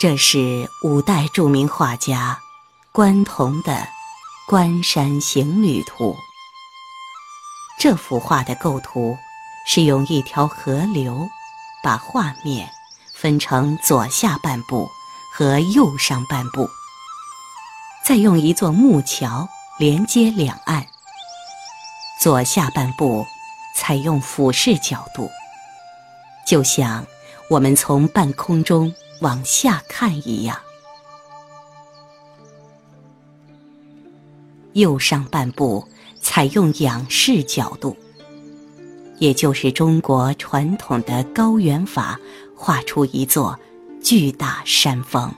这是五代著名画家关同的《关山行旅图》。这幅画的构图是用一条河流把画面分成左下半部和右上半部，再用一座木桥连接两岸。左下半部采用俯视角度，就像我们从半空中往下看一样。右上半部采用仰视角度，也就是中国传统的高远法，画出一座巨大山峰。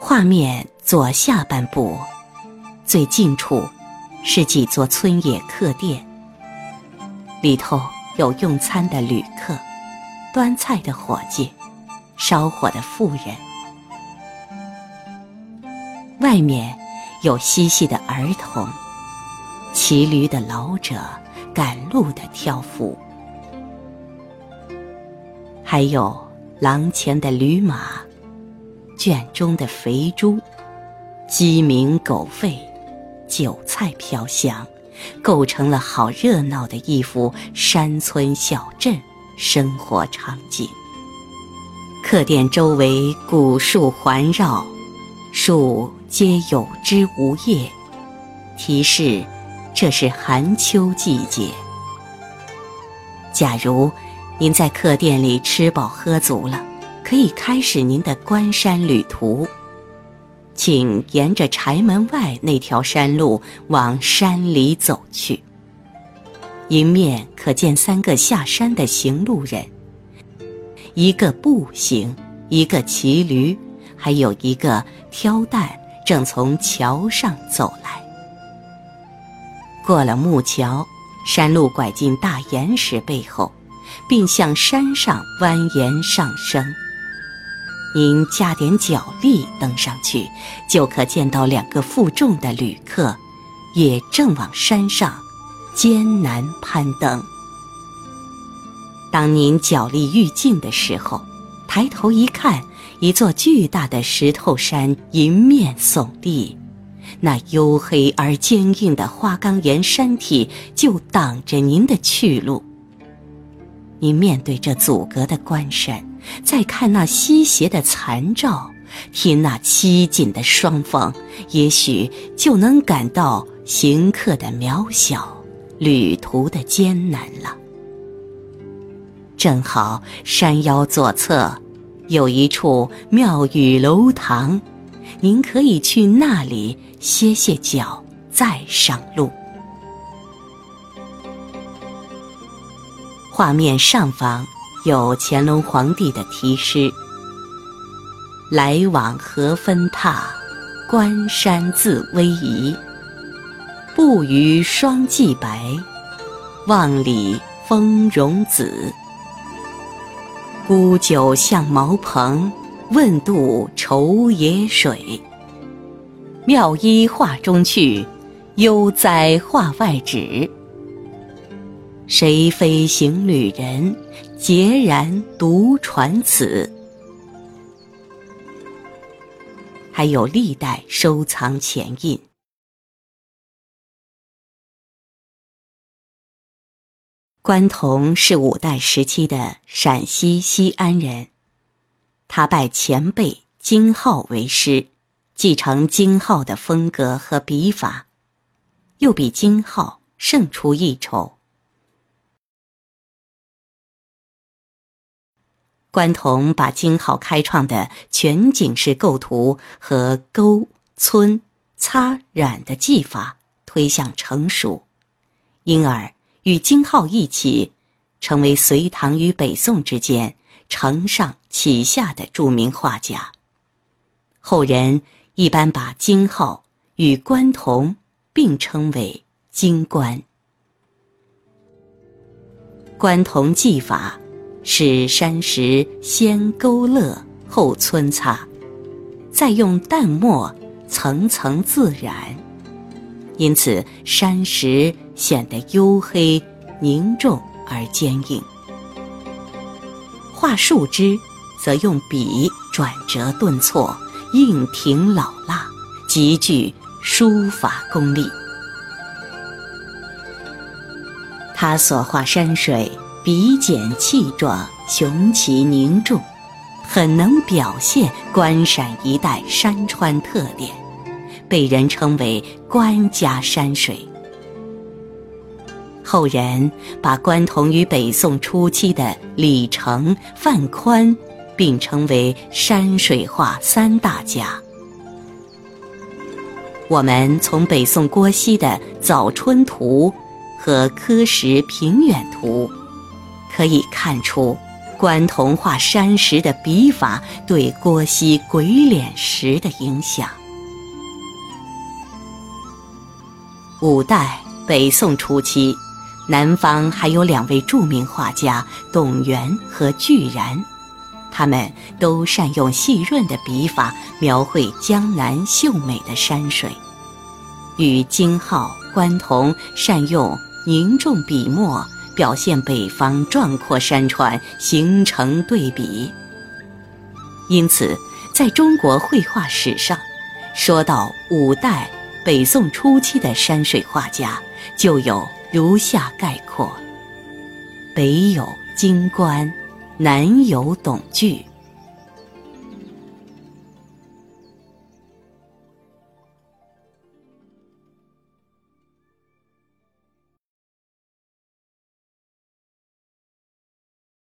画面左下半部最近处。是几座村野客店，里头有用餐的旅客、端菜的伙计、烧火的妇人，外面有嬉戏的儿童、骑驴的老者、赶路的挑夫，还有廊前的驴马、圈中的肥猪、鸡鸣狗吠。韭菜飘香，构成了好热闹的一幅山村小镇生活场景。客店周围古树环绕，树皆有枝无叶，提示这是寒秋季节。假如您在客店里吃饱喝足了，可以开始您的关山旅途。请沿着柴门外那条山路往山里走去。迎面可见三个下山的行路人，一个步行，一个骑驴，还有一个挑担，正从桥上走来。过了木桥，山路拐进大岩石背后，并向山上蜿蜒上升。您加点脚力登上去，就可见到两个负重的旅客，也正往山上艰难攀登。当您脚力愈尽的时候，抬头一看，一座巨大的石头山迎面耸立，那黝黑而坚硬的花岗岩山体就挡着您的去路。您面对这阻隔的关山。再看那西斜的残照，听那凄紧的双峰，也许就能感到行客的渺小，旅途的艰难了。正好山腰左侧有一处庙宇楼堂，您可以去那里歇歇脚，再上路。画面上方。有乾隆皇帝的题诗：“来往何分榻，关山自逶迤。步于霜霁白，万里风荣紫。沽酒向茅棚，问渡愁野水。妙衣画中去，悠哉画外指。谁非行旅人？”孑然独传此，还有历代收藏前印。关同是五代时期的陕西西安人，他拜前辈金浩为师，继承金浩的风格和笔法，又比金浩胜出一筹。关同把金浩开创的全景式构图和勾、皴、擦、染的技法推向成熟，因而与金浩一起，成为隋唐与北宋之间承上启下的著名画家。后人一般把金浩与关同并称为“金关”。关同技法。是山石先勾勒后皴擦，再用淡墨层层自染，因此山石显得黝黑凝重而坚硬。画树枝，则用笔转折顿挫，硬挺老辣，极具书法功力。他所画山水，笔简气壮，雄奇凝重，很能表现关陕一带山川特点，被人称为“关家山水”。后人把关同与北宋初期的李成、范宽并称为山水画三大家。我们从北宋郭熙的《早春图》和《柯石平远图》可以看出，关同画山石的笔法对郭熙鬼脸石的影响。五代、北宋初期。南方还有两位著名画家董源和巨然，他们都善用细润的笔法描绘江南秀美的山水，与金浩、关同善用凝重笔墨表现北方壮阔山川形成对比。因此，在中国绘画史上，说到五代、北宋初期的山水画家，就有。如下概括：北有金官，南有董巨，